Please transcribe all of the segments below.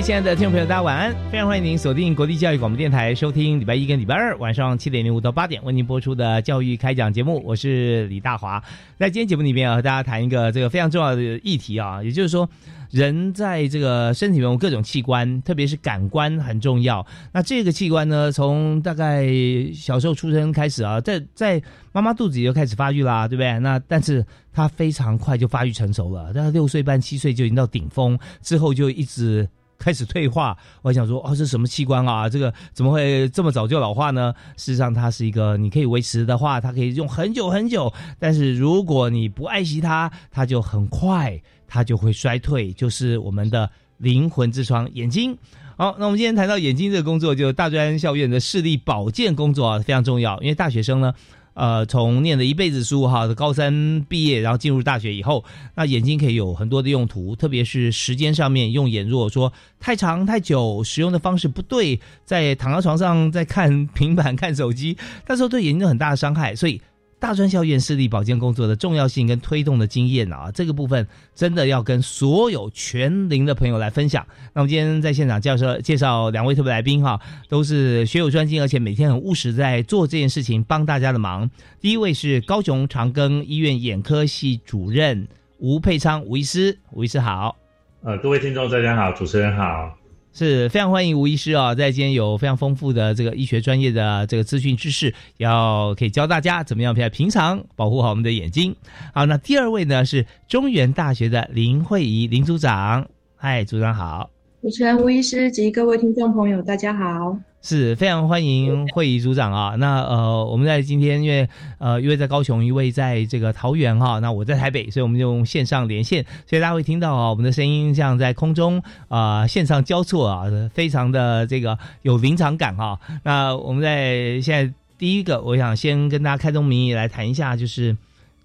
位亲爱的听众朋友，大家晚安！非常欢迎您锁定国立教育广播电台，收听礼拜一跟礼拜二晚上七点零五到八点为您播出的教育开讲节目。我是李大华，在今天节目里面啊，和大家谈一个这个非常重要的议题啊，也就是说，人在这个身体中各种器官，特别是感官很重要。那这个器官呢，从大概小时候出生开始啊，在在妈妈肚子里就开始发育啦，对不对？那但是它非常快就发育成熟了，大概六岁半七岁就已经到顶峰，之后就一直。开始退化，我想说，哦，这什么器官啊？这个怎么会这么早就老化呢？事实上，它是一个你可以维持的话，它可以用很久很久。但是如果你不爱惜它，它就很快，它就会衰退。就是我们的灵魂之窗——眼睛。好，那我们今天谈到眼睛这个工作，就大专校院的视力保健工作啊，非常重要。因为大学生呢。呃，从念了一辈子书哈，高三毕业，然后进入大学以后，那眼睛可以有很多的用途，特别是时间上面用眼，如果说太长太久，使用的方式不对，在躺在床上在看平板看手机，那时候对眼睛有很大的伤害，所以。大专校院视力保健工作的重要性跟推动的经验啊，这个部分真的要跟所有全龄的朋友来分享。那我们今天在现场介绍介绍两位特别来宾哈，都是学有专精，而且每天很务实在做这件事情，帮大家的忙。第一位是高雄长庚医院眼科系主任吴佩昌吴医师，吴医师好。呃，各位听众大家好，主持人好。是非常欢迎吴医师啊，在今天有非常丰富的这个医学专业的这个资讯知识，要可以教大家怎么样在平常保护好我们的眼睛。好，那第二位呢是中原大学的林慧仪林组长，嗨，组长好。主持人吴医师及各位听众朋友，大家好。是非常欢迎会议组长啊！那呃，我们在今天因为呃，一位在高雄，一位在这个桃园哈，那我在台北，所以我们就用线上连线，所以大家会听到啊，我们的声音像在空中啊线上交错啊，非常的这个有临场感哈。那我们在现在第一个，我想先跟大家开宗明义来谈一下，就是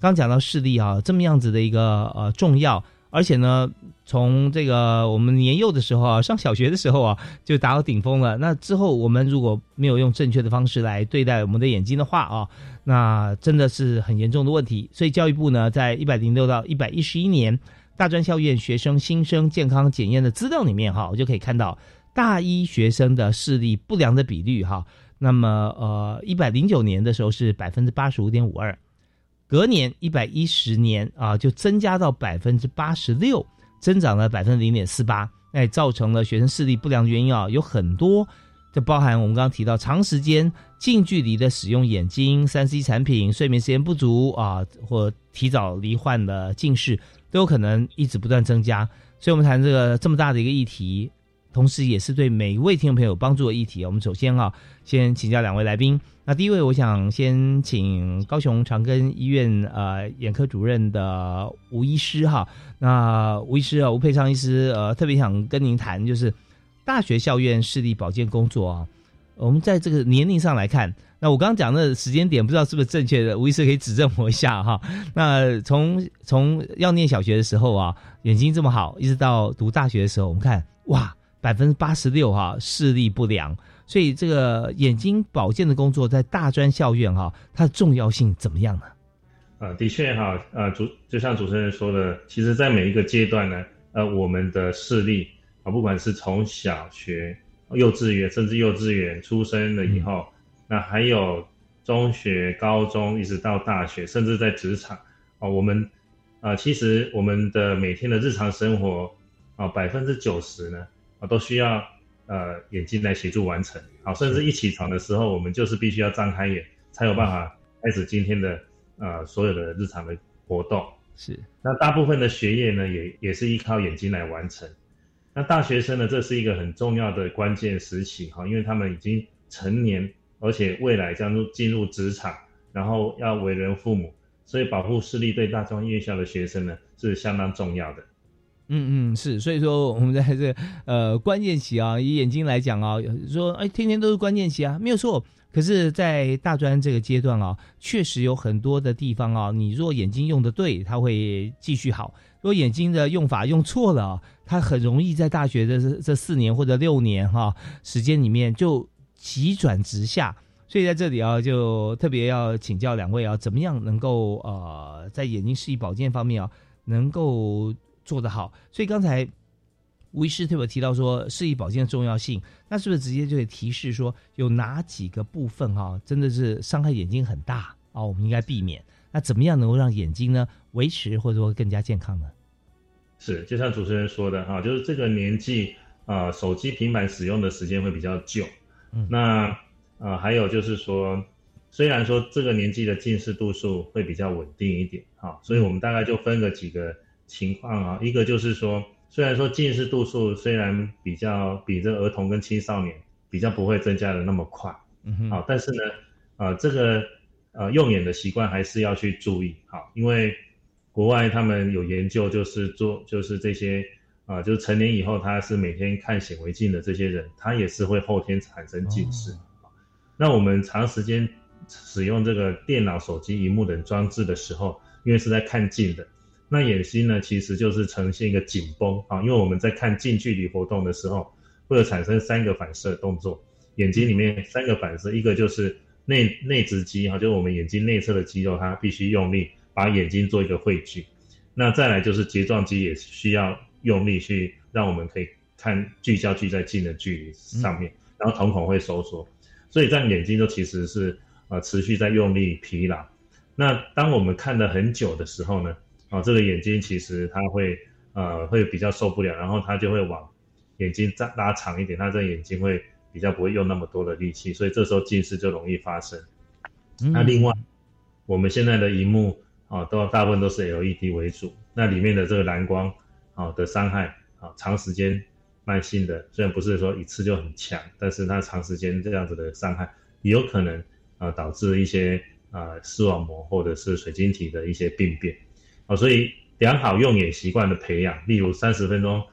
刚讲到视力啊，这么样子的一个呃重要。而且呢，从这个我们年幼的时候啊，上小学的时候啊，就达到顶峰了。那之后，我们如果没有用正确的方式来对待我们的眼睛的话啊，那真的是很严重的问题。所以，教育部呢，在一百零六到一百一十一年大专校院学生新生健康检验的资料里面哈，我就可以看到大一学生的视力不良的比率哈。那么，呃，一百零九年的时候是百分之八十五点五二。隔年一百一十年啊，就增加到百分之八十六，增长了百分之零点四八，那造成了学生视力不良原因啊，有很多，就包含我们刚刚提到长时间近距离的使用眼睛、三 C 产品、睡眠时间不足啊，或提早罹患的近视，都有可能一直不断增加。所以，我们谈这个这么大的一个议题。同时，也是对每一位听众朋友帮助的议题。我们首先啊，先请教两位来宾。那第一位，我想先请高雄长庚医院呃眼科主任的吴医师哈。那吴医师啊，吴佩昌医师呃，特别想跟您谈，就是大学校院视力保健工作啊。我们在这个年龄上来看，那我刚刚讲的时间点不知道是不是正确的，吴医师可以指正我一下哈。那从从要念小学的时候啊，眼睛这么好，一直到读大学的时候，我们看哇。百分之八十六哈视力不良，所以这个眼睛保健的工作在大专校院哈，它的重要性怎么样呢？呃，的确哈，呃主就像主持人说的，其实在每一个阶段呢，呃我们的视力啊，不管是从小学、幼稚园，甚至幼稚园出生了以后，那还有中学、高中，一直到大学，甚至在职场啊，我们。啊，其实我们的每天的日常生活啊，百分之九十呢啊，都需要呃眼睛来协助完成。好，甚至一起床的时候，我们就是必须要张开眼，才有办法开始今天的呃所有的日常的活动。是，那大部分的学业呢，也也是依靠眼睛来完成。那大学生呢，这是一个很重要的关键时期哈，因为他们已经成年，而且未来将入进入职场，然后要为人父母，所以保护视力对大专院校的学生呢是相当重要的。嗯嗯是，所以说我们在这呃关键期啊，以眼睛来讲啊，说哎天天都是关键期啊，没有错。可是，在大专这个阶段啊，确实有很多的地方啊，你若眼睛用的对，它会继续好；如果眼睛的用法用错了，它很容易在大学的这这四年或者六年哈时间里面就急转直下。所以在这里啊，就特别要请教两位啊，怎么样能够呃在眼睛视力保健方面啊，能够。做得好，所以刚才吴医师特别提到说视力保健的重要性，那是不是直接就会提示说有哪几个部分哈，真的是伤害眼睛很大啊？我们应该避免。那怎么样能够让眼睛呢维持或者说更加健康呢？是，就像主持人说的哈，就是这个年纪啊，手机、平板使用的时间会比较久。嗯，那啊，还有就是说，虽然说这个年纪的近视度数会比较稳定一点哈，所以我们大概就分个几个。情况啊，一个就是说，虽然说近视度数虽然比较比这儿童跟青少年比较不会增加的那么快，嗯哼，好，但是呢，呃，这个呃用眼的习惯还是要去注意，好，因为国外他们有研究，就是做就是这些啊，就是成年以后他是每天看显微镜的这些人，他也是会后天产生近视。那我们长时间使用这个电脑、手机、荧幕等装置的时候，因为是在看近的。那眼睛呢，其实就是呈现一个紧绷啊，因为我们在看近距离活动的时候，会有产生三个反射动作。眼睛里面三个反射，一个就是内内直肌哈，就是我们眼睛内侧的肌肉，它必须用力把眼睛做一个汇聚。那再来就是睫状肌也需要用力去让我们可以看聚焦聚在近的距离上面，然后瞳孔会收缩，所以在眼睛都其实是呃持续在用力疲劳。那当我们看的很久的时候呢？啊，这个眼睛其实它会呃会比较受不了，然后它就会往眼睛再拉长一点，它这眼睛会比较不会用那么多的力气，所以这时候近视就容易发生。那另外，我们现在的荧幕啊都大部分都是 LED 为主，那里面的这个蓝光啊的伤害啊，长时间慢性的虽然不是说一次就很强，但是它长时间这样子的伤害也有可能啊导致一些啊视网膜或者是水晶体的一些病变。哦，所以良好用眼习惯的培养，例如三十分钟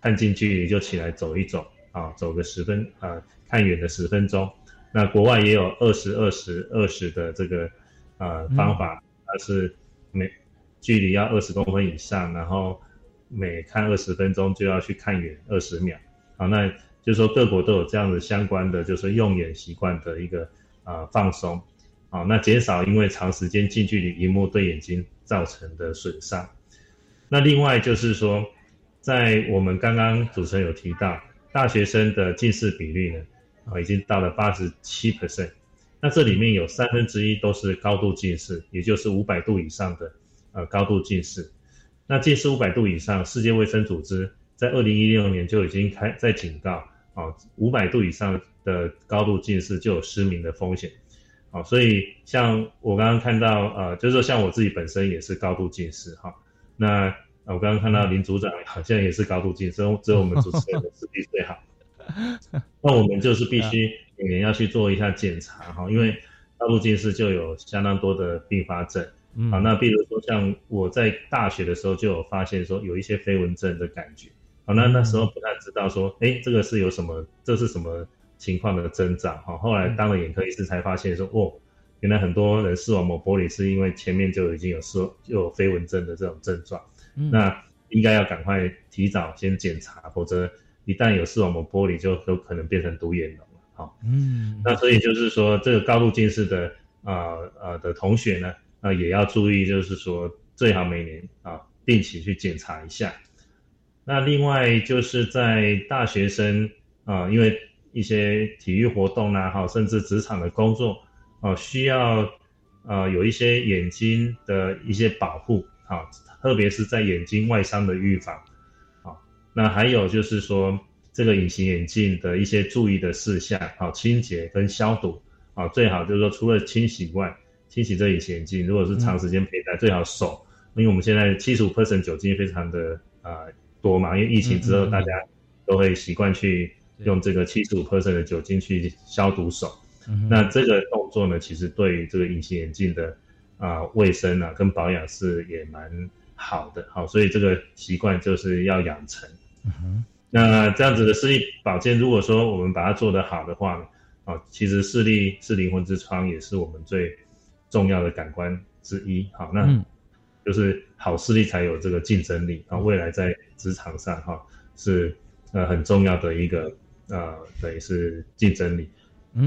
看近距离就起来走一走，啊，走个十分，呃，看远的十分钟。那国外也有二十二十二十的这个呃方法，它是每距离要二十公分以上，然后每看二十分钟就要去看远二十秒。好，那就是说各国都有这样子相关的，就是用眼习惯的一个呃放松。啊，那减少因为长时间近距离荧幕对眼睛。造成的损伤。那另外就是说，在我们刚刚主持人有提到，大学生的近视比例呢，啊，已经到了八十七 percent。那这里面有三分之一都是高度近视，也就是五百度以上的呃高度近视。那近视五百度以上，世界卫生组织在二零一六年就已经开在警告啊，五百度以上的高度近视就有失明的风险。好，所以像我刚刚看到，呃，就是说像我自己本身也是高度近视哈。那我刚刚看到林组长好像也是高度近视，只有我们主持人的视力最好。那我们就是必须每年要去做一下检查哈，因为高度近视就有相当多的并发症。好，那比如说像我在大学的时候就有发现说有一些飞蚊症的感觉。好，那那时候不太知道说，哎，这个是有什么？这是什么？情况的增长，哈，后来当了眼科医师才发现说，哦，原来很多人视网膜玻璃是因为前面就已经有视就有飞蚊症的这种症状，那应该要赶快提早先检查，否则一旦有视网膜玻璃，就有可能变成独眼龙了，哈，嗯，那所以就是说，这个高度近视的啊呃的同学呢，啊也要注意，就是说最好每年啊定期去检查一下。那另外就是在大学生啊，因为一些体育活动啊，哈，甚至职场的工作，哦，需要，呃，有一些眼睛的一些保护，好，特别是在眼睛外伤的预防，啊，那还有就是说这个隐形眼镜的一些注意的事项，啊，清洁跟消毒，啊，最好就是说除了清洗外，清洗这隐形眼镜，如果是长时间佩戴，最好手，因为我们现在七十五 percent 酒精非常的啊多嘛，因为疫情之后大家都会习惯去用这个七十五 percent 的酒精去消毒手。那这个动作呢，其实对于这个隐形眼镜的啊卫生啊跟保养是也蛮好的，好，所以这个习惯就是要养成。那这样子的视力保健，如果说我们把它做得好的话，啊，其实视力是灵魂之窗，也是我们最重要的感官之一。好，那就是好视力才有这个竞争力，啊，未来在职场上哈是呃很重要的一个呃等于是竞争力。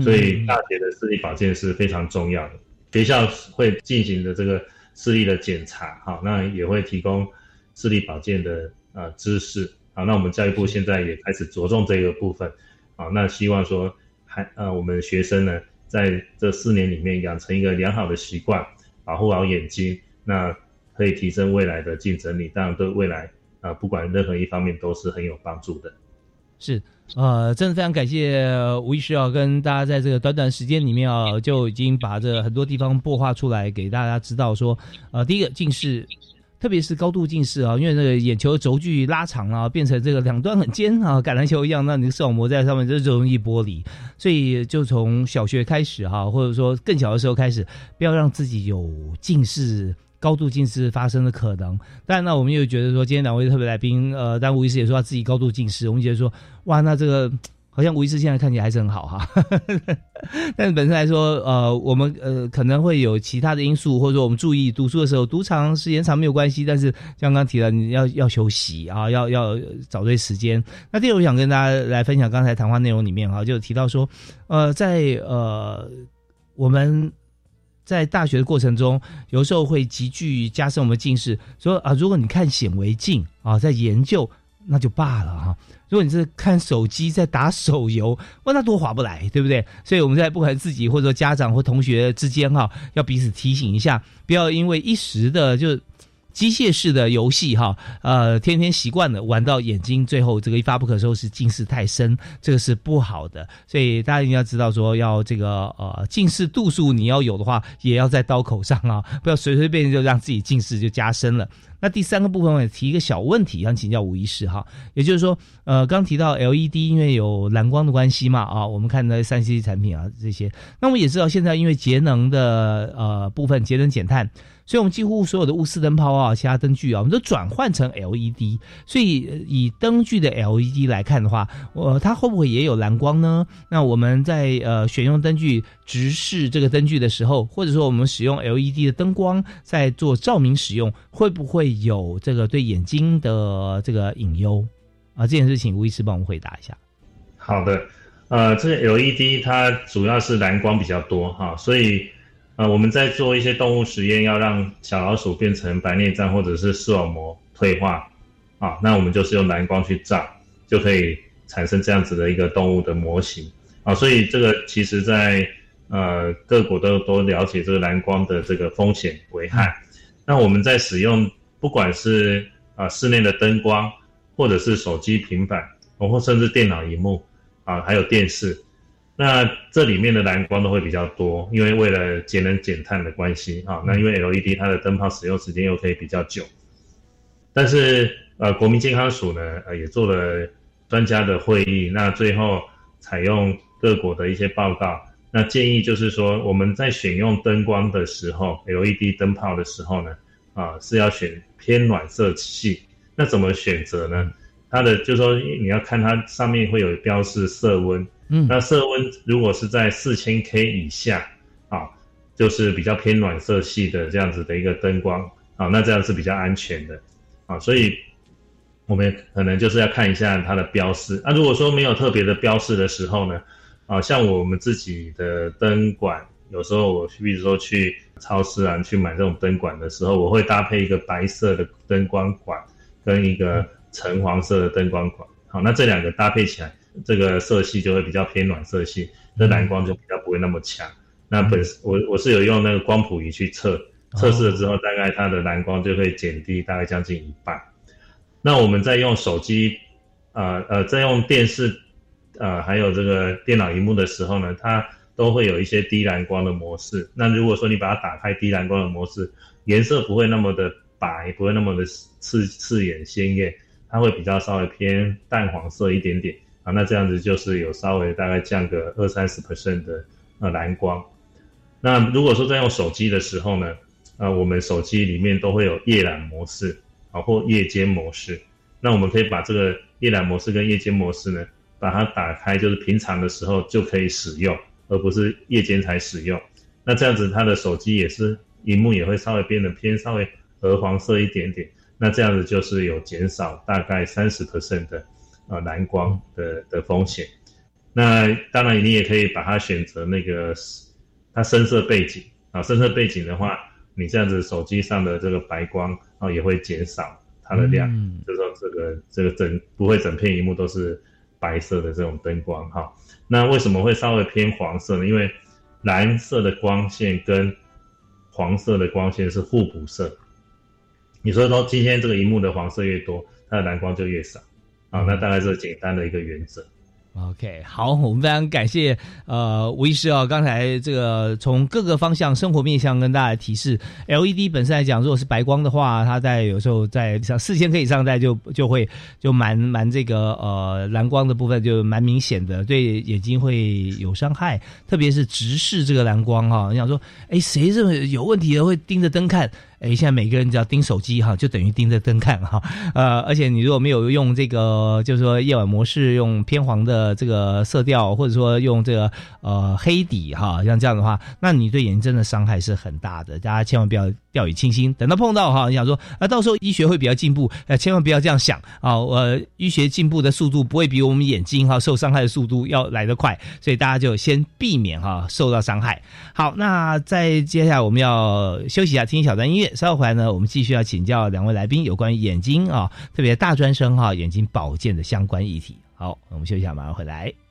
所以大学的视力保健是非常重要的，学校会进行的这个视力的检查，好，那也会提供视力保健的呃知识，好，那我们教育部现在也开始着重这个部分，好，那希望说还呃我们学生呢在这四年里面养成一个良好的习惯，保护好眼睛，那可以提升未来的竞争力，当然对未来啊不管任何一方面都是很有帮助的，是。呃，真的非常感谢吴医师啊，跟大家在这个短短时间里面啊，就已经把这很多地方破化出来，给大家知道说，呃，第一个近视，特别是高度近视啊，因为那个眼球轴距拉长了，变成这个两端很尖啊，橄榄球一样，那你的视网膜在上面就容易剥离，所以就从小学开始哈，或者说更小的时候开始，不要让自己有近视。高度近视发生的可能，但那我们又觉得说，今天两位特别来宾，呃，但吴医师也说他自己高度近视，我们觉得说，哇，那这个好像吴医师现在看起来还是很好哈。但是本身来说，呃，我们呃可能会有其他的因素，或者说我们注意读书的时候读长时间长没有关系，但是刚刚提了你要要休息啊，要要找对时间。那第二，我想跟大家来分享刚才谈话内容里面哈，就提到说，呃，在呃我们。在大学的过程中，有时候会急剧加深我们近视。说啊，如果你看显微镜啊，在研究那就罢了哈。如果你是看手机在打手游，哇，那多划不来，对不对？所以我们在不管自己或者说家长或同学之间哈，要彼此提醒一下，不要因为一时的就。机械式的游戏哈，呃，天天习惯了玩到眼睛，最后这个一发不可收拾，近视太深，这个是不好的。所以大家一定要知道说，要这个呃近视度数你要有的话，也要在刀口上啊，不要随随便便就让自己近视就加深了。那第三个部分我也提一个小问题，想请教吴医师哈，也就是说，呃，刚提到 LED，因为有蓝光的关系嘛，啊，我们看的三 C 产品啊这些，那我们也知道现在因为节能的呃部分，节能减碳。所以，我们几乎所有的钨丝灯泡啊，其他灯具啊，我们都转换成 LED。所以，以灯具的 LED 来看的话，呃，它会不会也有蓝光呢？那我们在呃选用灯具直视这个灯具的时候，或者说我们使用 LED 的灯光在做照明使用，会不会有这个对眼睛的这个隐忧啊？这件事情，吴医师帮我们回答一下。好的，呃，这个 LED 它主要是蓝光比较多哈，所以。啊，我们在做一些动物实验，要让小老鼠变成白内障或者是视网膜退化，啊，那我们就是用蓝光去照，就可以产生这样子的一个动物的模型，啊，所以这个其实在呃各国都都了解这个蓝光的这个风险危害。那我们在使用不管是啊室内的灯光，或者是手机、平板，或甚至电脑荧幕，啊，还有电视。那这里面的蓝光都会比较多，因为为了节能减碳的关系啊。那因为 LED 它的灯泡使用时间又可以比较久，但是呃，国民健康署呢呃也做了专家的会议，那最后采用各国的一些报告，那建议就是说我们在选用灯光的时候，LED 灯泡的时候呢啊是要选偏暖色系。那怎么选择呢？它的就是说你要看它上面会有标示色温。嗯，那色温如果是在四千 K 以下，啊，就是比较偏暖色系的这样子的一个灯光，啊，那这样是比较安全的，啊，所以我们可能就是要看一下它的标示。那如果说没有特别的标示的时候呢，啊，像我们自己的灯管，有时候我比如说去超市啊去买这种灯管的时候，我会搭配一个白色的灯光管跟一个橙黄色的灯光管，好，那这两个搭配起来。这个色系就会比较偏暖色系，那蓝光就比较不会那么强。那本我我是有用那个光谱仪去测，测试了之后，大概它的蓝光就会减低大概将近一半。那我们在用手机，呃呃，在用电视，呃，还有这个电脑荧幕的时候呢，它都会有一些低蓝光的模式。那如果说你把它打开低蓝光的模式，颜色不会那么的白，不会那么的刺刺眼鲜艳，它会比较稍微偏淡黄色一点点啊。那这样子就是有稍微大概降个二三十 percent 的呃蓝光。那如果说在用手机的时候呢，呃，我们手机里面都会有夜览模式啊，或夜间模式。那我们可以把这个夜览模式跟夜间模式呢，把它打开，就是平常的时候就可以使用，而不是夜间才使用。那这样子，它的手机也是，荧幕也会稍微变得偏稍微鹅黄色一点点。那这样子就是有减少大概三十 percent 的呃蓝光的的风险。那当然，你也可以把它选择那个。它深色背景啊，深色背景的话，你这样子手机上的这个白光啊也会减少它的量，就是说这个这个整不会整片荧幕都是白色的这种灯光哈。那为什么会稍微偏黄色呢？因为蓝色的光线跟黄色的光线是互补色，你说说今天这个荧幕的黄色越多，它的蓝光就越少啊。那大概是简单的一个原则。OK，好，我们非常感谢呃吴医师啊，刚才这个从各个方向生活面向跟大家提示，LED 本身来讲，如果是白光的话，它在有时候在像四千克以上，在就就会就蛮蛮这个呃蓝光的部分就蛮明显的，对眼睛会有伤害，特别是直视这个蓝光哈，你想说，哎，谁这么有问题的会盯着灯看？哎，现在每个人只要盯手机哈，就等于盯着灯看哈。呃，而且你如果没有用这个，就是说夜晚模式，用偏黄的这个色调，或者说用这个呃黑底哈，像这样的话，那你对眼睛真的伤害是很大的。大家千万不要掉以轻心。等到碰到哈，你想说啊，到时候医学会比较进步，呃，千万不要这样想啊。呃，医学进步的速度不会比我们眼睛哈受伤害的速度要来得快，所以大家就先避免哈受到伤害。好，那在接下来我们要休息一下，听一小段音乐。稍后回来呢，我们继续要请教两位来宾有关于眼睛啊，特别大专生哈眼睛保健的相关议题。好，我们休息一下，马上回来。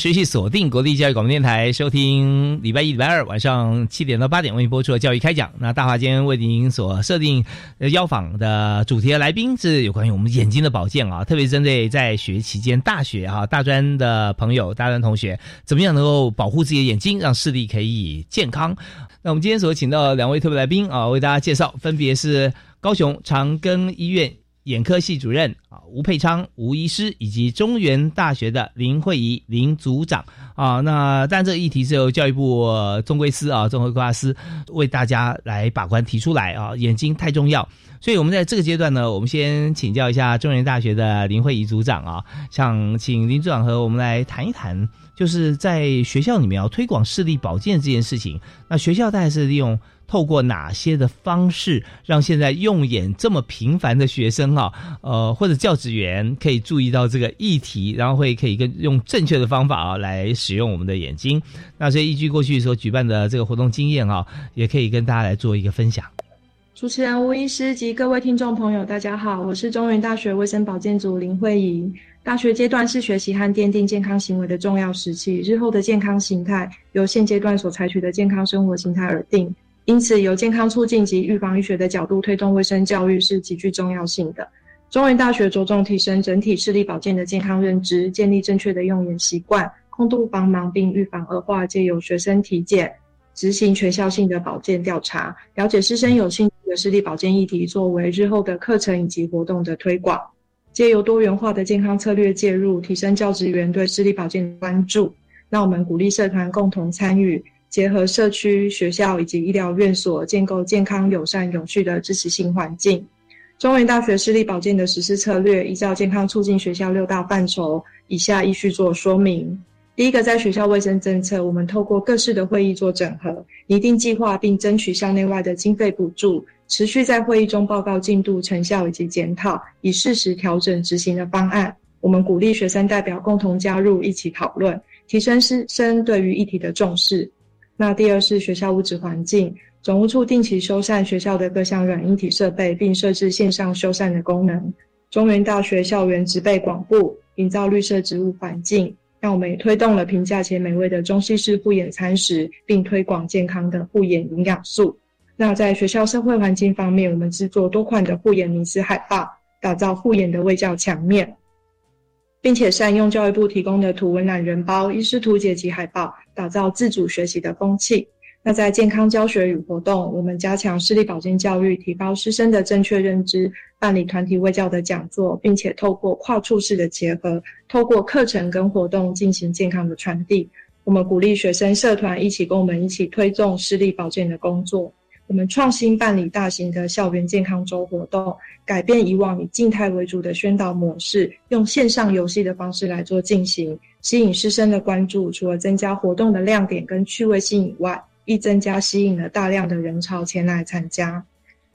持续锁定国立教育广播电台，收听礼拜一、礼拜二晚上七点到八点为您播出的教育开讲。那大华今天为您所设定邀访的主题的来宾是有关于我们眼睛的保健啊，特别针对在学期间大学哈大专的朋友、大专同学，怎么样能够保护自己的眼睛，让视力可以健康？那我们今天所请到两位特别来宾啊，为大家介绍，分别是高雄长庚医院。眼科系主任啊吴佩昌吴医师以及中原大学的林慧仪林组长啊，那但这个议题是由教育部中规司啊综合规划司为大家来把关提出来啊，眼睛太重要，所以我们在这个阶段呢，我们先请教一下中原大学的林慧仪组长啊，想请林组长和我们来谈一谈，就是在学校里面要推广视力保健这件事情，那学校大概是利用。透过哪些的方式，让现在用眼这么频繁的学生啊，呃，或者教职员可以注意到这个议题，然后会可以跟用正确的方法啊来使用我们的眼睛。那所以依据过去所举办的这个活动经验啊，也可以跟大家来做一个分享。主持人吴医师及各位听众朋友，大家好，我是中原大学卫生保健组林慧仪。大学阶段是学习和奠定健康行为的重要时期，日后的健康形态由现阶段所采取的健康生活形态而定。因此，由健康促进及预防医学的角度推动卫生教育是极具重要性的。中原大学着重提升整体视力保健的健康认知，建立正确的用眼习惯，空度帮忙并预防恶化，借由学生体检。执行全校性的保健调查，了解师生有兴趣的视力保健议题，作为日后的课程以及活动的推广。借由多元化的健康策略介入，提升教职员对视力保健的关注。那我们鼓励社团共同参与，结合社区、学校以及医疗院所，建构健康、友善、永续的支持性环境。中原大学视力保健的实施策略，依照健康促进学校六大范畴，以下依序做说明。第一个，在学校卫生政策，我们透过各式的会议做整合，拟定计划，并争取校内外的经费补助，持续在会议中报告进度、成效以及检讨，以适时调整执行的方案。我们鼓励学生代表共同加入，一起讨论，提升师生对于议题的重视。那第二是学校物质环境，总务处定期修缮学校的各项软硬体设备，并设置线上修缮的功能。中原大学校园植被广布，营造绿色植物环境。让我们也推动了平价且美味的中西式护眼餐食，并推广健康的护眼营养素。那在学校社会环境方面，我们制作多款的护眼名师海报，打造护眼的卫教墙面，并且善用教育部提供的图文懒人包、医师图解及海报，打造自主学习的风气。那在健康教学与活动，我们加强视力保健教育，提高师生的正确认知，办理团体卫教的讲座，并且透过跨处式的结合，透过课程跟活动进行健康的传递。我们鼓励学生社团一起跟我们一起推动视力保健的工作。我们创新办理大型的校园健康周活动，改变以往以静态为主的宣导模式，用线上游戏的方式来做进行，吸引师生的关注。除了增加活动的亮点跟趣味性以外，亦增加吸引了大量的人潮前来参加。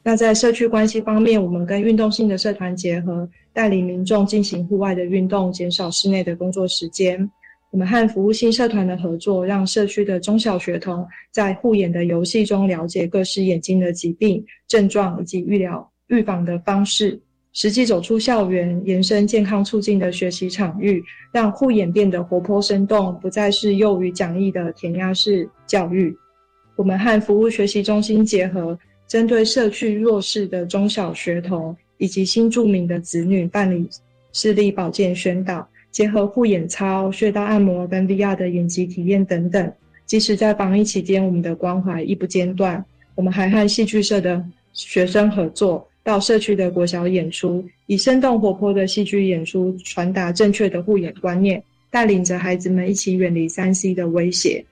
那在社区关系方面，我们跟运动性的社团结合，带领民众进行户外的运动，减少室内的工作时间。我们和服务性社团的合作，让社区的中小学童在护眼的游戏中了解各式眼睛的疾病症状以及预疗预防的方式，实际走出校园，延伸健康促进的学习场域，让护眼变得活泼生动，不再是幼于讲义的填鸭式教育。我们和服务学习中心结合，针对社区弱势的中小学童以及新住民的子女办理视力保健宣导，结合护眼操、穴道按摩跟 VR 的眼疾体验等等。即使在防疫期间，我们的关怀亦不间断。我们还和戏剧社的学生合作，到社区的国小演出，以生动活泼的戏剧演出传达正确的护眼观念，带领着孩子们一起远离三 C 的威胁。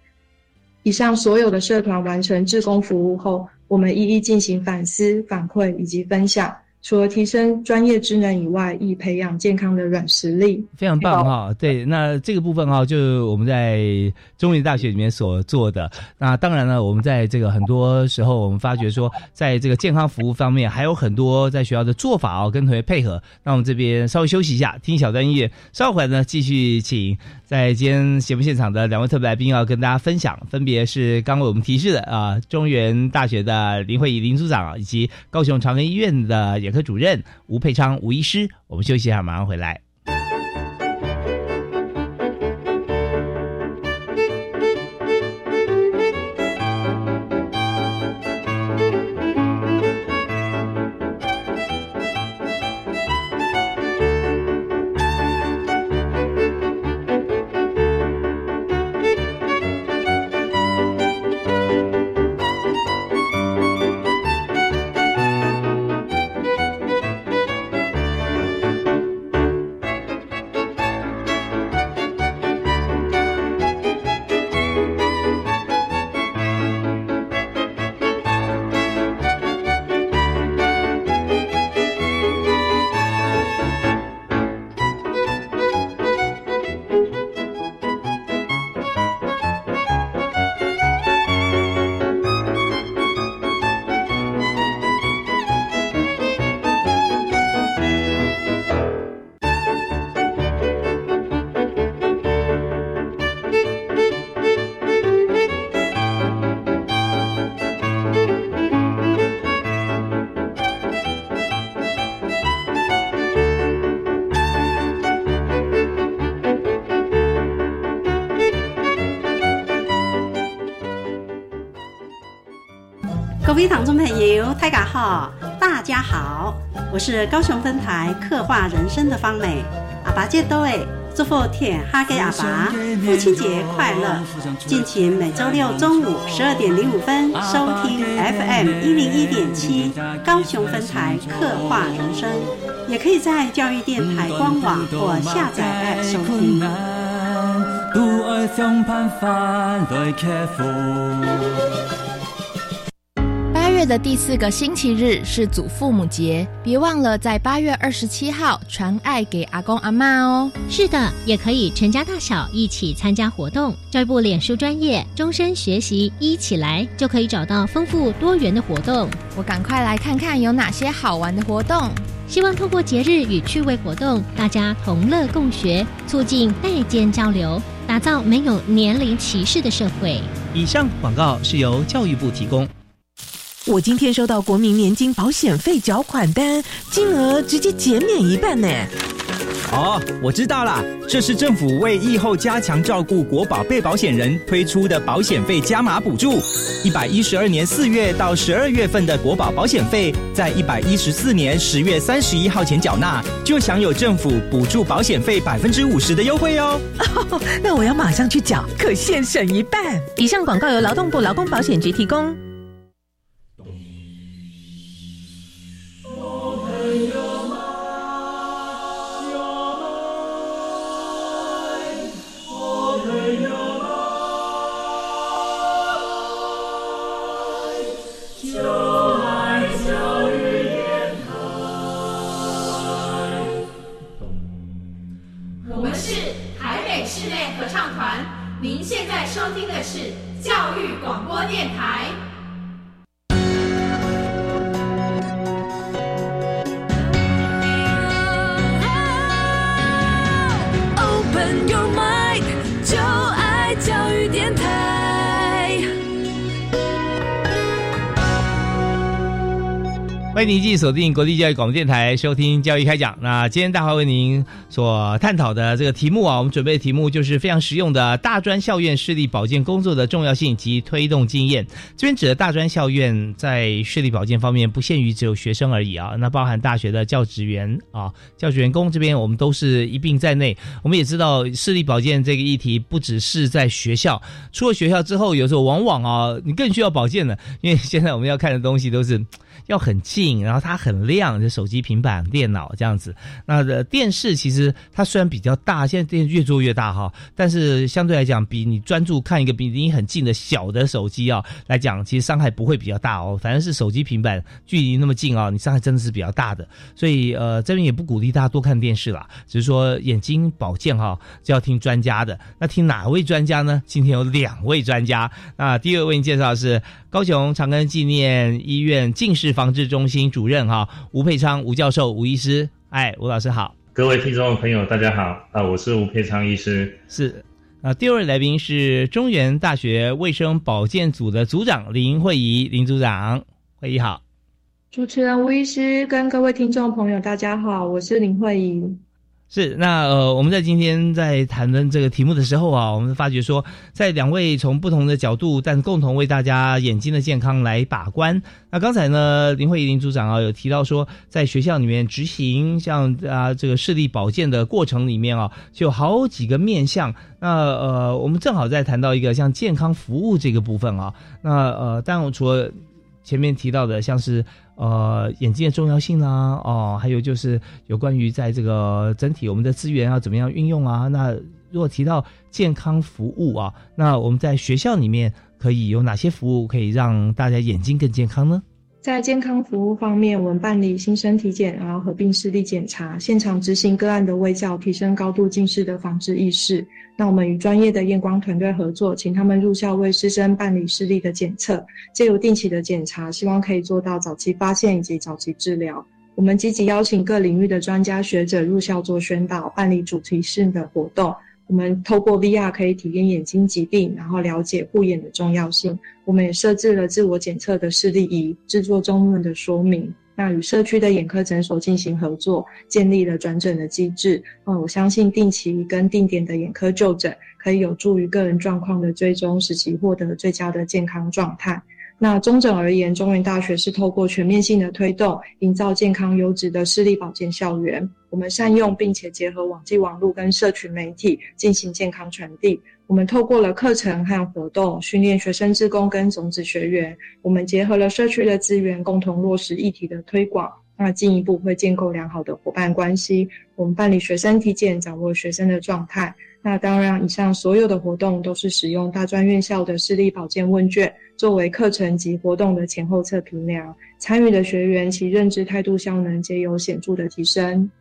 以上所有的社团完成志工服务后，我们一一进行反思、反馈以及分享。除了提升专业职能以外，亦培养健康的软实力，非常棒哈。对，那这个部分哈，就是我们在中原大学里面所做的。那当然了，我们在这个很多时候，我们发觉说，在这个健康服务方面，还有很多在学校的做法哦，跟同学配合。那我们这边稍微休息一下，听小段音乐，稍后呢继续请在今天节目现场的两位特别来宾要跟大家分享，分别是刚为我们提示的啊，中原大学的林慧仪林组长，以及高雄长庚医院的眼。科主任吴佩昌吴医师，我们休息一下，马上回来。各位听众朋友，大家好，大家好，我是高雄分台刻画人生的方美，阿爸接多诶，祝福天哈给阿爸父亲节快乐！敬请每周六中午十二点零五分收听 FM 一零一点七高雄分台刻画人生，也可以在教育电台官网或下载 App 收听。的第四个星期日是祖父母节，别忘了在八月二十七号传爱给阿公阿妈哦。是的，也可以全家大小一起参加活动。教育部脸书专业终身学习一起来，就可以找到丰富多元的活动。我赶快来看看有哪些好玩的活动。希望透过节日与趣味活动，大家同乐共学，促进代间交流，打造没有年龄歧视的社会。以上广告是由教育部提供。我今天收到国民年金保险费缴款单，金额直接减免一半呢。哦，我知道了，这是政府为疫后加强照顾国保被保险人推出的保险费加码补助。一百一十二年四月到十二月份的国保保险费，在一百一十四年十月三十一号前缴纳，就享有政府补助保险费百分之五十的优惠哦。那我要马上去缴，可现省一半。以上广告由劳动部劳工保险局提供。您继续锁定国立教育广播电台，收听教育开讲。那今天大华为您所探讨的这个题目啊，我们准备的题目就是非常实用的大专校院视力保健工作的重要性及推动经验。这边指的大专校院在视力保健方面不限于只有学生而已啊，那包含大学的教职员啊、教职员工这边我们都是一并在内。我们也知道视力保健这个议题不只是在学校，出了学校之后，有时候往往啊，你更需要保健的，因为现在我们要看的东西都是。要很近，然后它很亮，就手机、平板、电脑这样子。那的电视其实它虽然比较大，现在电视越做越大哈，但是相对来讲，比你专注看一个比你很近的小的手机啊来讲，其实伤害不会比较大哦。反正是手机、平板距离那么近啊，你伤害真的是比较大的。所以呃，这边也不鼓励大家多看电视啦，只是说眼睛保健哈，就要听专家的。那听哪位专家呢？今天有两位专家。那第二位介绍是高雄长庚纪念医院近视。防治中心主任哈吴佩昌吴教授吴医师，哎吴老师好，各位听众朋友大家好啊，我是吴佩昌医师，是啊，第二位来宾是中原大学卫生保健组的组长林慧仪林组长，慧仪好，主持人吴医师跟各位听众朋友大家好，我是林慧仪。是，那呃，我们在今天在谈论这个题目的时候啊，我们发觉说，在两位从不同的角度，但共同为大家眼睛的健康来把关。那刚才呢，林慧仪林组长啊，有提到说，在学校里面执行像啊这个视力保健的过程里面啊，就好几个面向。那呃，我们正好在谈到一个像健康服务这个部分啊，那呃，但我除了前面提到的，像是。呃，眼睛的重要性啦，哦，还有就是有关于在这个整体我们的资源要怎么样运用啊？那如果提到健康服务啊，那我们在学校里面可以有哪些服务可以让大家眼睛更健康呢？在健康服务方面，我们办理新生体检，然后合并视力检查，现场执行个案的微教，提升高度近视的防治意识。那我们与专业的验光团队合作，请他们入校为师生办理视力的检测，借由定期的检查，希望可以做到早期发现以及早期治疗。我们积极邀请各领域的专家学者入校做宣导，办理主题性的活动。我们透过 VR 可以体验眼睛疾病，然后了解护眼的重要性。我们也设置了自我检测的视力仪，制作中文的说明。那与社区的眼科诊所进行合作，建立了转诊的机制。嗯，我相信定期跟定点的眼科就诊，可以有助于个人状况的追踪，使其获得最佳的健康状态。那中整而言，中原大学是透过全面性的推动，营造健康优质的视力保健校园。我们善用并且结合网际网络跟社群媒体进行健康传递。我们透过了课程和活动，训练学生志工跟种子学员。我们结合了社区的资源，共同落实议题的推广。那进一步会建构良好的伙伴关系。我们办理学生体检，掌握学生的状态。那当然，以上所有的活动都是使用大专院校的视力保健问卷作为课程及活动的前后测评量。参与的学员其认知态度效能皆有显著的提升。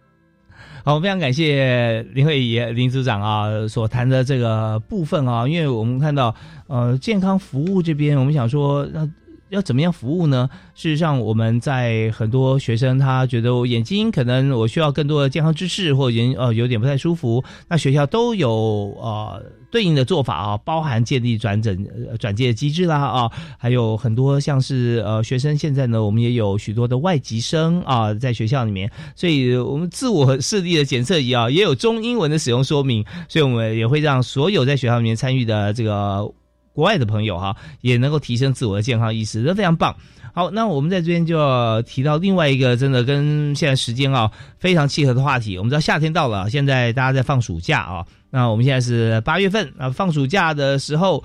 好，非常感谢林慧仪林组长啊所谈的这个部分啊，因为我们看到呃健康服务这边，我们想说那。要怎么样服务呢？事实上，我们在很多学生他觉得我眼睛可能我需要更多的健康知识，或者眼呃有点不太舒服，那学校都有呃对应的做法啊，包含建立转诊转介机制啦啊，还有很多像是呃学生现在呢，我们也有许多的外籍生啊在学校里面，所以我们自我视力的检测仪啊也有中英文的使用说明，所以我们也会让所有在学校里面参与的这个。国外的朋友哈，也能够提升自我的健康意识，这非常棒。好，那我们在这边就要提到另外一个真的跟现在时间啊非常契合的话题。我们知道夏天到了，现在大家在放暑假啊。那我们现在是八月份啊，放暑假的时候，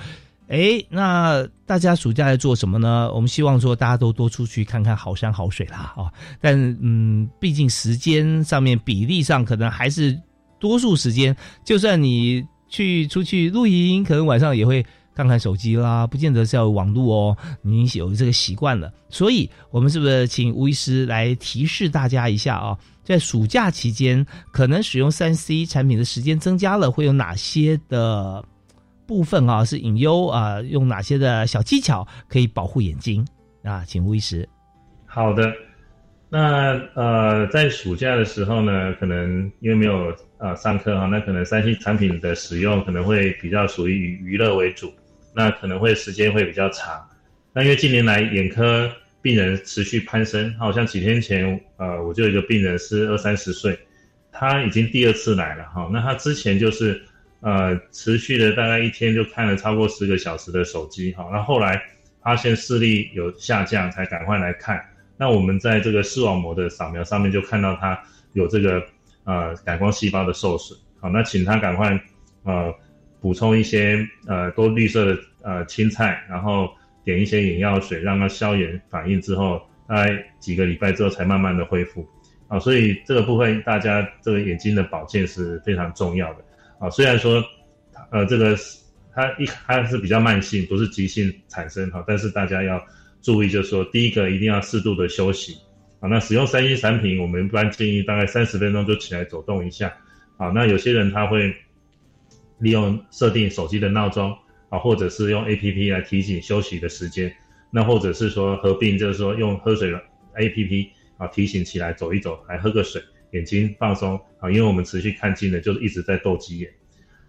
哎，那大家暑假在做什么呢？我们希望说大家都多出去看看好山好水啦啊。但嗯，毕竟时间上面比例上可能还是多数时间，就算你去出去露营，可能晚上也会。看看手机啦，不见得是要有网络哦。你有这个习惯了，所以我们是不是请吴医师来提示大家一下啊？在暑假期间，可能使用三 C 产品的时间增加了，会有哪些的部分啊是隐忧啊？用哪些的小技巧可以保护眼睛啊？请吴医师。好的，那呃，在暑假的时候呢，可能因为没有呃上课哈，那可能三 C 产品的使用可能会比较属于娱娱乐为主。那可能会时间会比较长，那因为近年来眼科病人持续攀升，好像几天前，呃，我就有一个病人是二三十岁，他已经第二次来了哈，那他之前就是，呃，持续的大概一天就看了超过十个小时的手机哈，那后来发现视力有下降，才赶快来看，那我们在这个视网膜的扫描上面就看到他有这个呃感光细胞的受损，好，那请他赶快呃。补充一些呃多绿色的呃青菜，然后点一些眼药水，让它消炎反应之后，大概几个礼拜之后才慢慢的恢复啊。所以这个部分大家这个眼睛的保健是非常重要的啊。虽然说呃这个它一它是比较慢性，不是急性产生哈，但是大家要注意，就是说第一个一定要适度的休息啊。那使用三 C 产品，我们一般建议大概三十分钟就起来走动一下啊。那有些人他会。利用设定手机的闹钟啊，或者是用 A P P 来提醒休息的时间，那或者是说合并，就是说用喝水的 A P P 啊提醒起来走一走，来喝个水，眼睛放松啊，因为我们持续看近的，就是一直在斗鸡眼。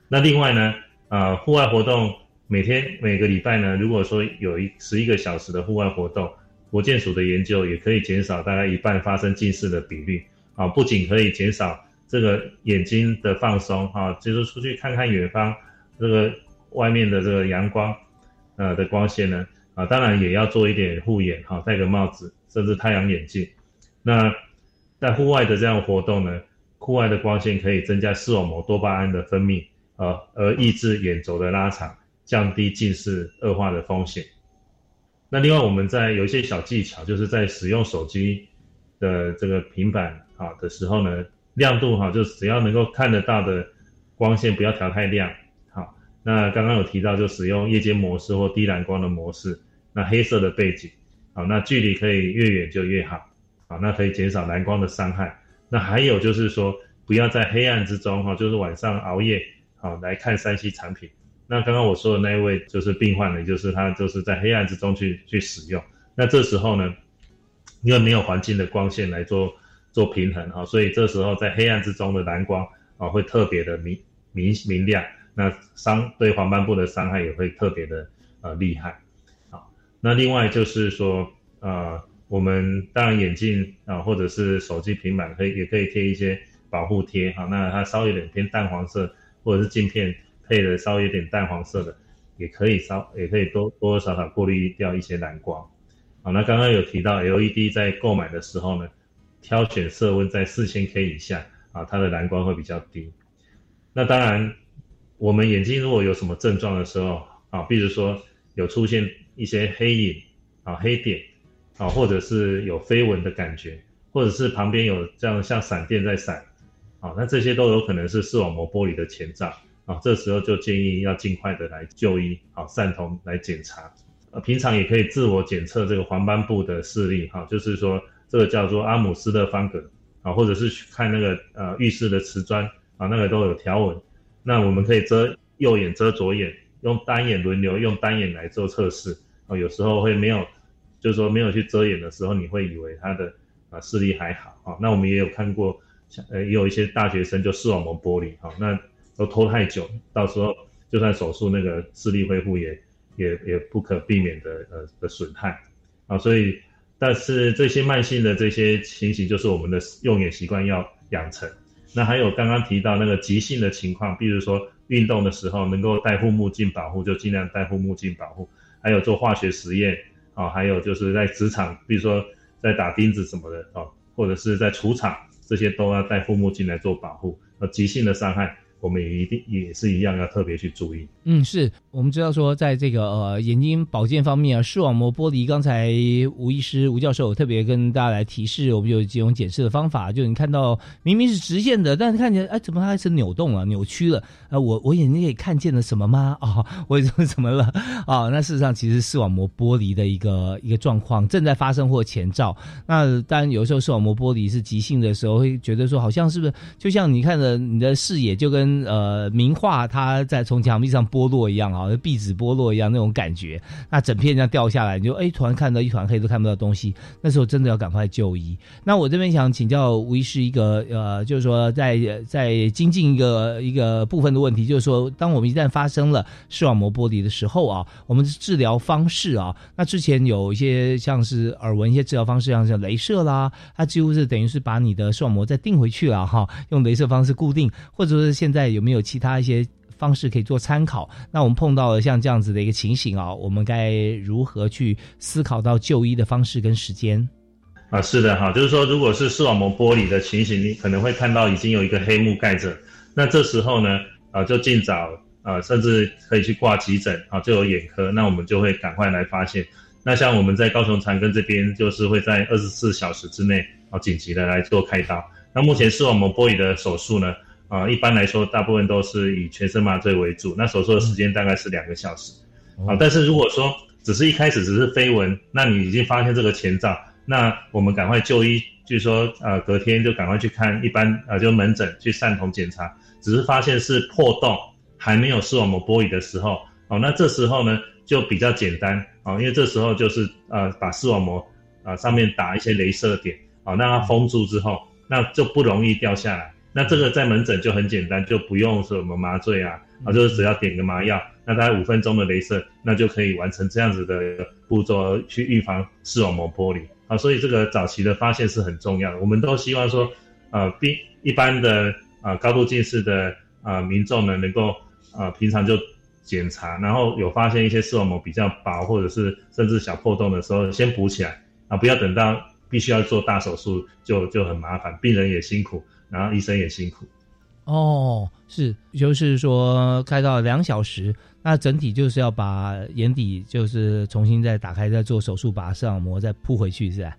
那另外呢，啊，户外活动每天每个礼拜呢，如果说有一十一个小时的户外活动，国健署的研究也可以减少大概一半发生近视的比率啊，不仅可以减少。这个眼睛的放松，哈，就是出去看看远方，这个外面的这个阳光，呃的光线呢，啊，当然也要做一点护眼，哈，戴个帽子，甚至太阳眼镜。那在户外的这样活动呢，户外的光线可以增加视网膜多巴胺的分泌，呃，而抑制眼轴的拉长，降低近视恶化的风险。那另外我们在有一些小技巧，就是在使用手机的这个平板啊的时候呢。亮度哈，就只要能够看得到的光线，不要调太亮。好，那刚刚有提到，就使用夜间模式或低蓝光的模式。那黑色的背景，好，那距离可以越远就越好。好，那可以减少蓝光的伤害。那还有就是说，不要在黑暗之中哈，就是晚上熬夜好来看三 C 产品。那刚刚我说的那一位就是病患呢，就是他就是在黑暗之中去去使用。那这时候呢，因为没有环境的光线来做。做平衡哈，所以这时候在黑暗之中的蓝光啊会特别的明明明亮，那伤对黄斑部的伤害也会特别的呃厉害。好，那另外就是说呃我们当然眼镜啊或者是手机平板可以也可以贴一些保护贴哈，那它稍微有点偏淡黄色或者是镜片配的稍微有点淡黄色的，也可以稍也可以多多多少少过滤掉一些蓝光。好，那刚刚有提到 LED 在购买的时候呢，挑选色温在四千 K 以下啊，它的蓝光会比较低。那当然，我们眼睛如果有什么症状的时候啊，比如说有出现一些黑影啊、黑点啊，或者是有飞蚊的感觉，或者是旁边有这样像闪电在闪，啊，那这些都有可能是视网膜玻璃的前兆啊。这时候就建议要尽快的来就医，啊，散瞳来检查。呃，平常也可以自我检测这个黄斑部的视力，哈，就是说这个叫做阿姆斯特方格，啊，或者是去看那个呃浴室的瓷砖，啊，那个都有条纹。那我们可以遮右眼遮左眼，用单眼轮流用单眼来做测试，啊，有时候会没有，就是说没有去遮眼的时候，你会以为他的啊视力还好，啊，那我们也有看过，像呃也有一些大学生就视网膜剥离，啊，那都拖太久，到时候就算手术那个视力恢复也。也也不可避免的呃的损害啊，所以但是这些慢性的这些情形，就是我们的用眼习惯要养成。那还有刚刚提到那个急性的情况，比如说运动的时候能够戴护目镜保护，就尽量戴护目镜保护。还有做化学实验啊，还有就是在职场，比如说在打钉子什么的啊，或者是在除场，这些都要戴护目镜来做保护。呃，急性的伤害。我们也一定也是一样，要特别去注意。嗯，是我们知道说，在这个呃眼睛保健方面啊，视网膜剥离，刚才吴医师吴教授特别跟大家来提示，我们有几种检视的方法，就你看到明明是直线的，但是看起来哎，怎么它开始扭动了、扭曲了？啊，我 我眼睛也看见了什么吗？啊，我怎么怎么了？啊，那事实上其实视网膜剥离的一个一个状况正在发生或前兆。那当然有时候视网膜剥离是急性的时候，会觉得说好像是不是就像你看着你的视野就跟呃，名画它在从墙壁上剥落一样啊，壁纸剥落一样那种感觉，那整片这样掉下来，你就哎突然看到一团黑都看不到东西，那时候真的要赶快就医。那我这边想请教吴医师一个呃，就是说在在精进一个一个部分的问题，就是说当我们一旦发生了视网膜剥离的时候啊，我们的治疗方式啊，那之前有一些像是耳闻一些治疗方式，像是镭射啦，它几乎是等于是把你的视网膜再定回去了哈，用镭射方式固定，或者是现在。在有没有其他一些方式可以做参考？那我们碰到了像这样子的一个情形啊，我们该如何去思考到就医的方式跟时间？啊，是的哈，就是说，如果是视网膜剥离的情形，你可能会看到已经有一个黑幕盖着，那这时候呢，啊，就尽早啊，甚至可以去挂急诊啊，就有眼科，那我们就会赶快来发现。那像我们在高雄长庚这边，就是会在二十四小时之内啊，紧急的来做开刀。那目前视网膜剥离的手术呢？啊，一般来说，大部分都是以全身麻醉为主。那手术的时间大概是两个小时。啊，但是如果说只是一开始只是飞蚊，那你已经发现这个前兆，那我们赶快就医，就是说，呃，隔天就赶快去看一般，呃，就门诊去散瞳检查，只是发现是破洞，还没有视网膜剥离的时候，哦，那这时候呢就比较简单，啊，因为这时候就是呃把视网膜啊上面打一些镭射点，啊，让它封住之后，那就不容易掉下来。那这个在门诊就很简单，就不用什么麻醉啊，啊，就是只要点个麻药，那大概五分钟的镭射，那就可以完成这样子的步骤去预防视网膜剥离啊。所以这个早期的发现是很重要的。我们都希望说，呃，一一般的啊高度近视的啊民众呢，能够啊平常就检查，然后有发现一些视网膜比较薄或者是甚至小破洞的时候，先补起来啊，不要等到必须要做大手术就就很麻烦，病人也辛苦。然后医生也辛苦，哦，是，就是说开到两小时，那整体就是要把眼底就是重新再打开，再做手术，把视网膜再铺回去，是吧？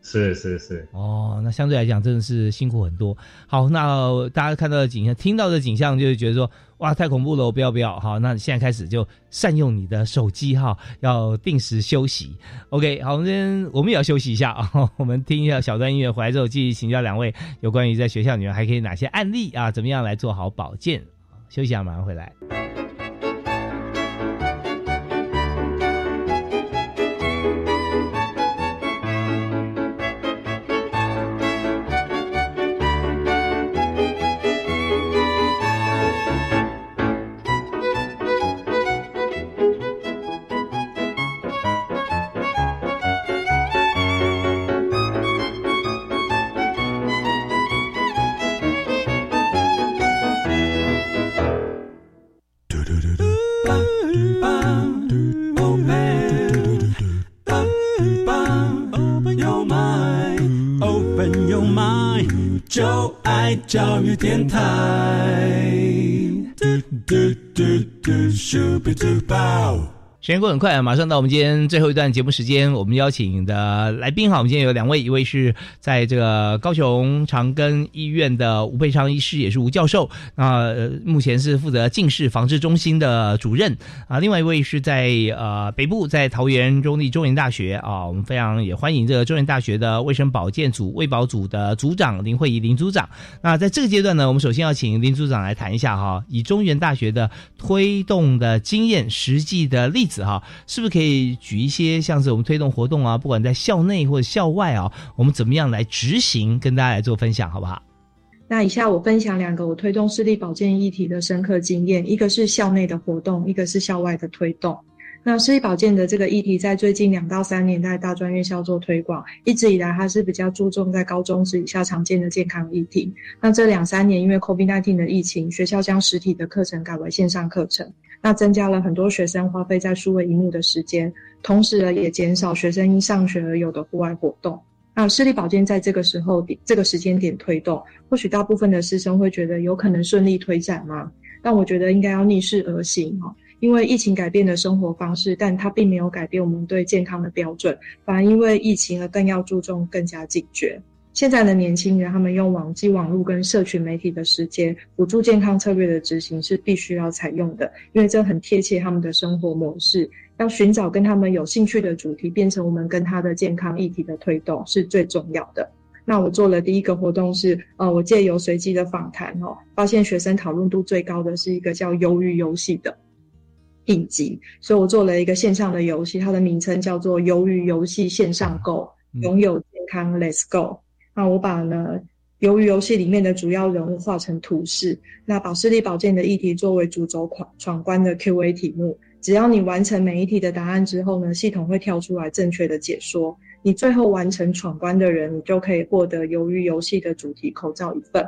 是是是，哦，那相对来讲真的是辛苦很多。好，那大家看到的景象、听到的景象，就是觉得说，哇，太恐怖了，我不要不要。好，那现在开始就善用你的手机哈，要定时休息。OK，好，我们今天我们也要休息一下啊，我们听一下小段音乐，回来之后继续请教两位有关于在学校里面还可以哪些案例啊，怎么样来做好保健。休息一下，马上回来。教育电台。时间过很快啊，马上到我们今天最后一段节目时间。我们邀请的来宾哈，我们今天有两位，一位是在这个高雄长庚医院的吴佩昌医师，也是吴教授。那目前是负责近视防治中心的主任啊。另外一位是在呃北部，在桃园中立中原大学啊。我们非常也欢迎这个中原大学的卫生保健组卫保组的组长林慧仪林组长。那在这个阶段呢，我们首先要请林组长来谈一下哈，以中原大学的推动的经验、实际的例子。哈，是不是可以举一些像是我们推动活动啊，不管在校内或者校外啊，我们怎么样来执行，跟大家来做分享，好不好？那以下我分享两个我推动视力保健议题的深刻经验，一个是校内的活动，一个是校外的推动。那视力保健的这个议题，在最近两到三年在大专院校做推广，一直以来它是比较注重在高中职以下常见的健康议题。那这两三年因为 COVID-19 的疫情，学校将实体的课程改为线上课程。那增加了很多学生花费在数位荧幕的时间，同时呢，也减少学生因上学而有的户外活动。那视力保健在这个时候点这个时间点推动，或许大部分的师生会觉得有可能顺利推展吗？但我觉得应该要逆势而行哈，因为疫情改变了生活方式，但它并没有改变我们对健康的标准，反而因为疫情而更要注重、更加警觉。现在的年轻人，他们用网际网络跟社群媒体的时间辅助健康策略的执行是必须要采用的，因为这很贴切他们的生活模式。要寻找跟他们有兴趣的主题，变成我们跟他的健康议题的推动是最重要的。那我做了第一个活动是，呃，我借由随机的访谈哦，发现学生讨论度最高的是一个叫“鱿鱼游戏”的影集，所以我做了一个线上的游戏，它的名称叫做“鱿鱼游戏线上购”，拥有健康，Let's Go。那我把呢，由于游戏里面的主要人物画成图示，那把视力保健的议题作为主轴闯闯关的 Q&A 题目。只要你完成每一题的答案之后呢，系统会跳出来正确的解说。你最后完成闯关的人，你就可以获得由于游戏的主题口罩一份。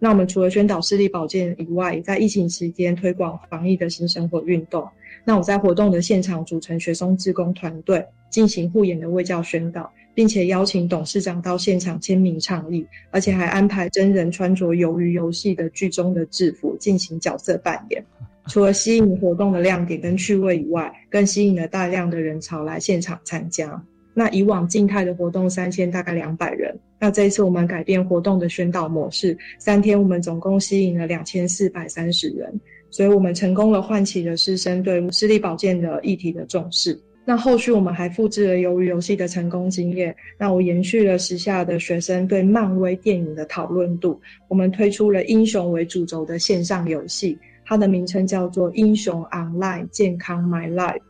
那我们除了宣导视力保健以外，在疫情期间推广防疫的新生活运动。那我在活动的现场组成学生志工团队，进行护眼的卫教宣导。并且邀请董事长到现场签名倡议，而且还安排真人穿着鱿鱼游戏的剧中的制服进行角色扮演。除了吸引活动的亮点跟趣味以外，更吸引了大量的人潮来现场参加。那以往静态的活动三千大概两百人，那这一次我们改变活动的宣导模式，三天我们总共吸引了两千四百三十人，所以我们成功了唤起了师生对视力保健的议题的重视。那后续我们还复制了鱿鱼游戏的成功经验，那我延续了时下的学生对漫威电影的讨论度，我们推出了英雄为主轴的线上游戏，它的名称叫做英雄 Online 健康 My Life。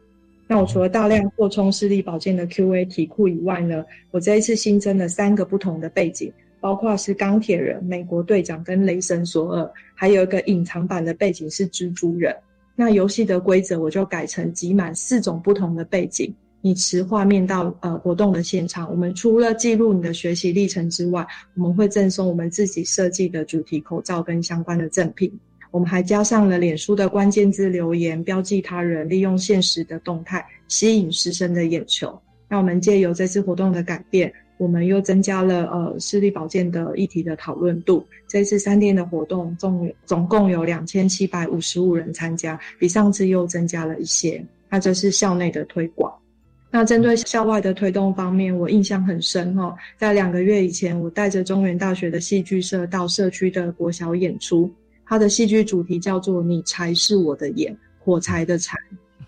那我除了大量扩充视力保健的 Q&A 题库以外呢，我这一次新增了三个不同的背景，包括是钢铁人、美国队长跟雷神索尔，还有一个隐藏版的背景是蜘蛛人。那游戏的规则我就改成集满四种不同的背景，你持画面到呃活动的现场。我们除了记录你的学习历程之外，我们会赠送我们自己设计的主题口罩跟相关的赠品。我们还加上了脸书的关键字留言，标记他人，利用现实的动态吸引师生的眼球。那我们借由这次活动的改变。我们又增加了呃视力保健的议题的讨论度。这次三天的活动总总共有两千七百五十五人参加，比上次又增加了一些。那这是校内的推广。那针对校外的推动方面，我印象很深哈。在两个月以前，我带着中原大学的戏剧社到社区的国小演出，它的戏剧主题叫做“你才是我的眼，火柴的柴”。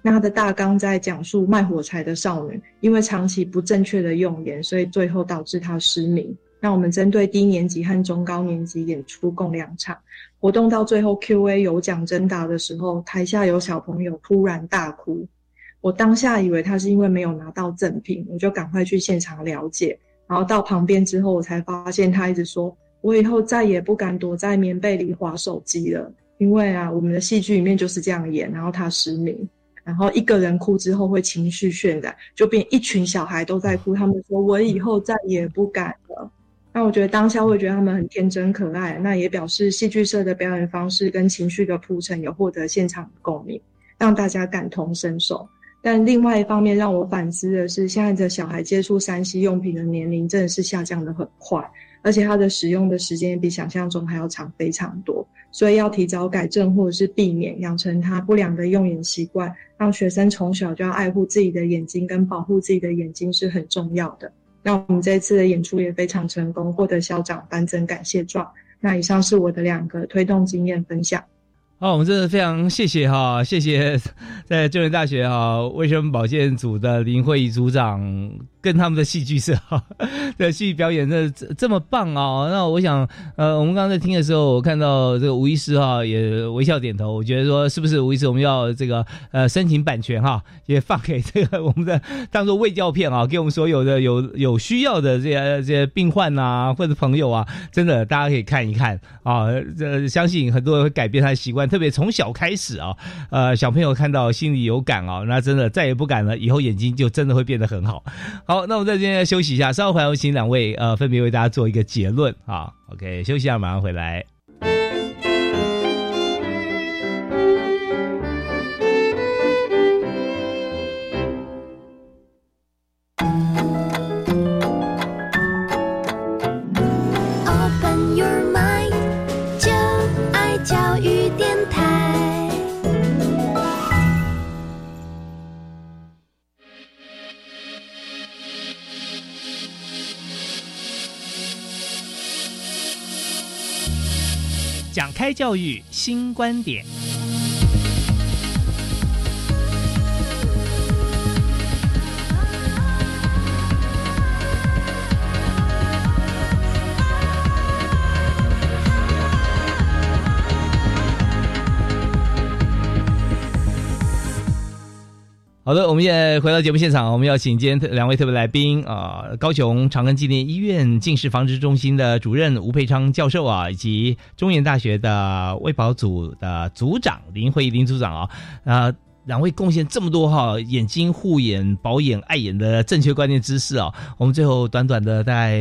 那他的大纲在讲述卖火柴的少女，因为长期不正确的用眼，所以最后导致她失明。那我们针对低年级和中高年级演出共两场活动，到最后 Q&A 有奖征答的时候，台下有小朋友突然大哭。我当下以为他是因为没有拿到赠品，我就赶快去现场了解。然后到旁边之后，我才发现他一直说：“我以后再也不敢躲在棉被里划手机了，因为啊，我们的戏剧里面就是这样演。”然后他失明。然后一个人哭之后会情绪渲染，就变一群小孩都在哭。他们说：“我以后再也不敢了。”那我觉得当下会觉得他们很天真可爱，那也表示戏剧社的表演方式跟情绪的铺陈有获得现场共鸣，让大家感同身受。但另外一方面让我反思的是，现在的小孩接触三 C 用品的年龄真的是下降的很快，而且它的使用的时间比想象中还要长非常多。所以要提早改正或者是避免养成它不良的用眼习惯，让学生从小就要爱护自己的眼睛跟保护自己的眼睛是很重要的。那我们这次的演出也非常成功，获得校长颁赠感谢状。那以上是我的两个推动经验分享。哦，我们真的非常谢谢哈，谢谢在中原大学哈卫生保健组的林慧仪组长跟他们的戏剧社哈 的戏剧表演，这这么棒啊！那我想，呃，我们刚刚在听的时候，我看到这个吴医师哈也微笑点头，我觉得说是不是吴医师我们要这个呃申请版权哈，也放给这个我们的当做卫教片啊，给我们所有的有有需要的这些这些病患呐或者朋友啊，真的大家可以看一看啊，这相信很多人会改变他的习惯。特别从小开始啊，呃，小朋友看到心里有感啊，那真的再也不敢了，以后眼睛就真的会变得很好。好，那我们在这边休息一下，稍后回来请两位呃分别为大家做一个结论啊。OK，休息一下，马上回来。讲开教育新观点。好的，我们现在回到节目现场，我们要请今天特两位特别来宾啊、高雄长庚纪念医院近视防治中心的主任吴佩昌教授啊，以及中原大学的卫保组的组长林慧林组长啊，啊、两位贡献这么多哈，眼睛护眼、保眼、爱眼的正确观念知识啊，我们最后短短的大概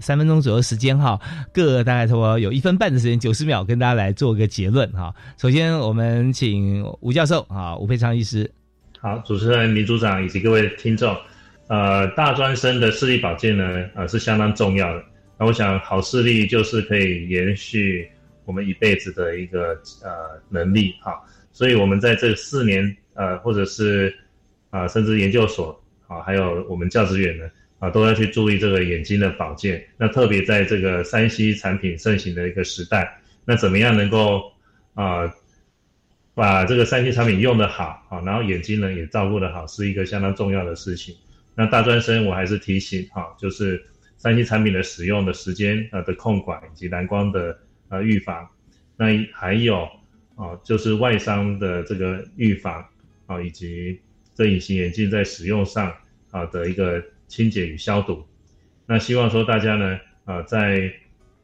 三分钟左右时间哈，各大概差不多有一分半的时间，九十秒跟大家来做个结论哈。首先，我们请吴教授啊，吴佩昌医师。好，主持人李组长以及各位听众，呃，大专生的视力保健呢，呃，是相当重要的。那我想，好视力就是可以延续我们一辈子的一个呃能力哈。所以我们在这四年呃，或者是啊、甚至研究所啊，还有我们教职员呢啊，都要去注意这个眼睛的保健。那特别在这个三 C 产品盛行的一个时代，那怎么样能够啊？把这个三 C 产品用得好啊，然后眼睛呢也照顾得好，是一个相当重要的事情。那大专生我还是提醒哈，就是三 C 产品的使用的时间呃的控管以及蓝光的呃预防，那还有啊就是外伤的这个预防啊，以及这隐形眼镜在使用上啊的一个清洁与消毒。那希望说大家呢啊在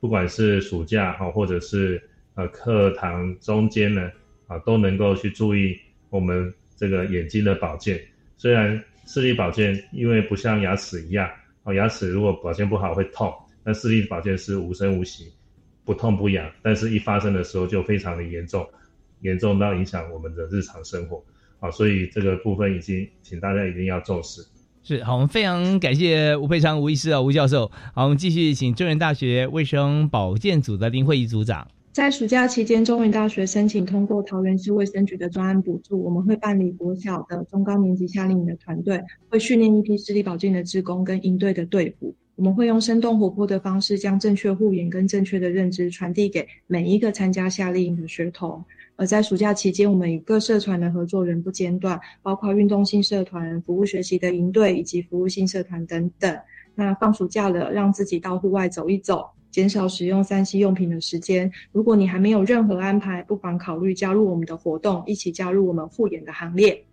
不管是暑假哈、或者是呃课堂中间呢。啊，都能够去注意我们这个眼睛的保健。虽然视力保健因为不像牙齿一样，哦，牙齿如果保健不好会痛，但视力保健是无声无息，不痛不痒，但是一发生的时候就非常的严重，严重到影响我们的日常生活。啊，所以这个部分已经请大家一定要重视。是好，我们非常感谢吴佩昌吴医师啊，吴教授。好，我们继续请中原大学卫生保健组的林慧仪组长。在暑假期间，中原大学申请通过桃园市卫生局的专案补助，我们会办理国小的中高年级夏令营的团队，会训练一批视力保健的职工跟营队的队伍。我们会用生动活泼的方式，将正确护眼跟正确的认知传递给每一个参加夏令营的学童。而在暑假期间，我们与各社团的合作仍不间断，包括运动性社团、服务学习的营队以及服务性社团等等。那放暑假了，让自己到户外走一走。减少使用三 C 用品的时间。如果你还没有任何安排，不妨考虑加入我们的活动，一起加入我们护眼的行列。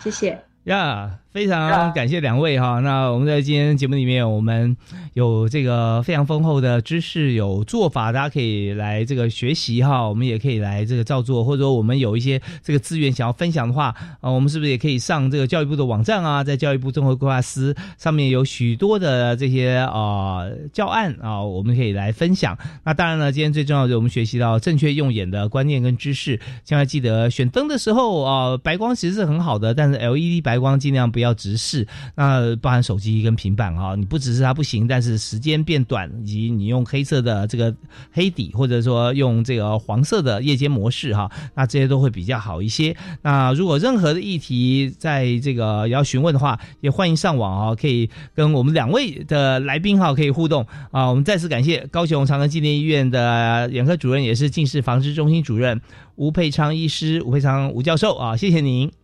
谢谢。呀、非常感谢两位哈。那我们在今天节目里面，我们有这个非常丰厚的知识，有做法，大家可以来这个学习哈。我们也可以来这个照做，或者说我们有一些这个资源想要分享的话，啊，我们是不是也可以上这个教育部的网站啊，在教育部综合规划司上面有许多的这些啊教案啊，我们可以来分享。那当然了，今天最重要的，我们学习到正确用眼的观念跟知识。将来记得选灯的时候啊，白光其实是很好的，但是 LED 白光尽量不要要直视。那包含手机跟平板啊，你不直视它不行，但是时间变短，以及你用黑色的这个黑底，或者说用这个黄色的夜间模式哈，那这些都会比较好一些。那如果任何的议题在这个要询问的话，也欢迎上网啊，可以跟我们两位的来宾哈可以互动啊。我们再次感谢高雄长庚纪念医院的眼科主任，也是近视防治中心主任吴佩昌医师，吴佩昌吴教授啊，谢谢您。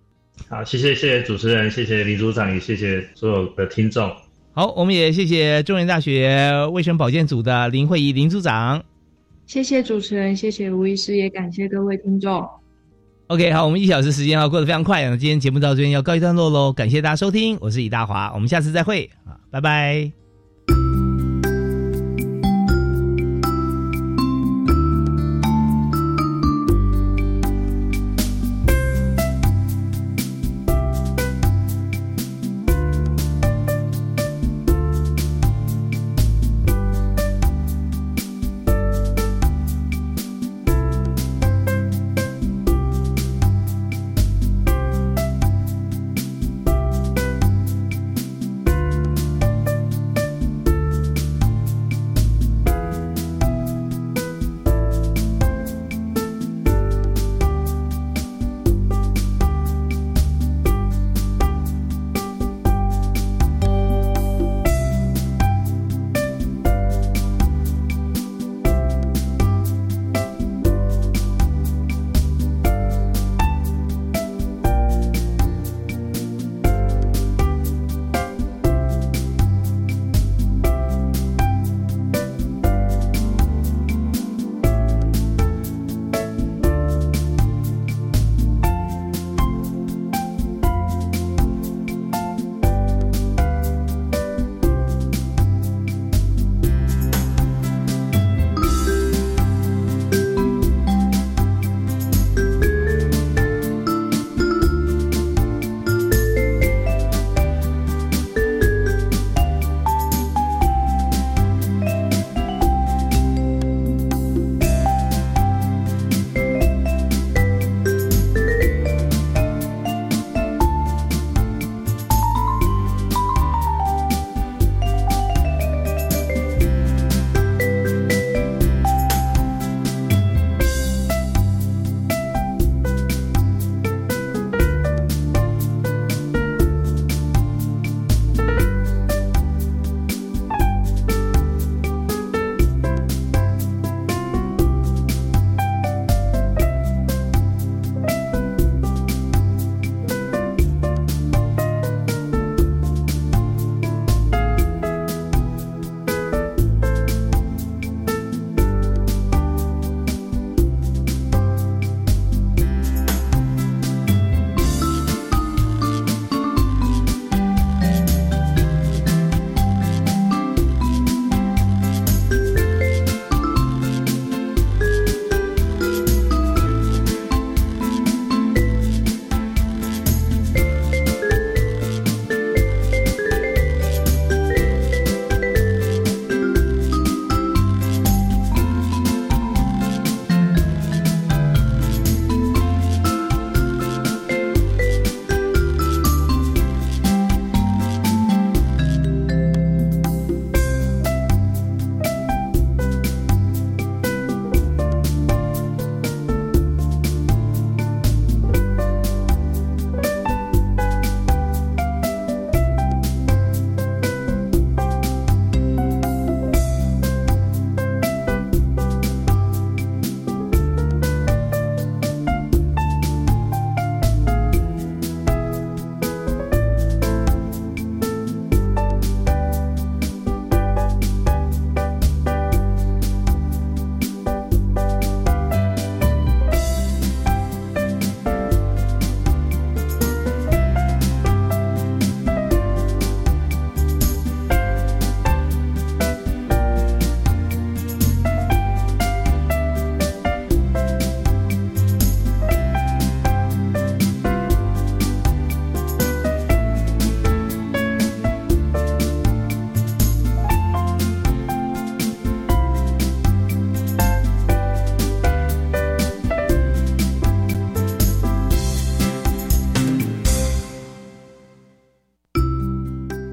好，谢谢谢谢主持人，谢谢林组长，也谢谢所有的听众。好，我们也谢谢中原大学卫生保健组的林慧仪林组长。谢谢主持人，谢谢吴医师，也感谢各位听众。OK，好，我们一小时时间啊过得非常快，那今天节目到这边要告一段落喽，感谢大家收听，我是李大华，我们下次再会啊，拜拜。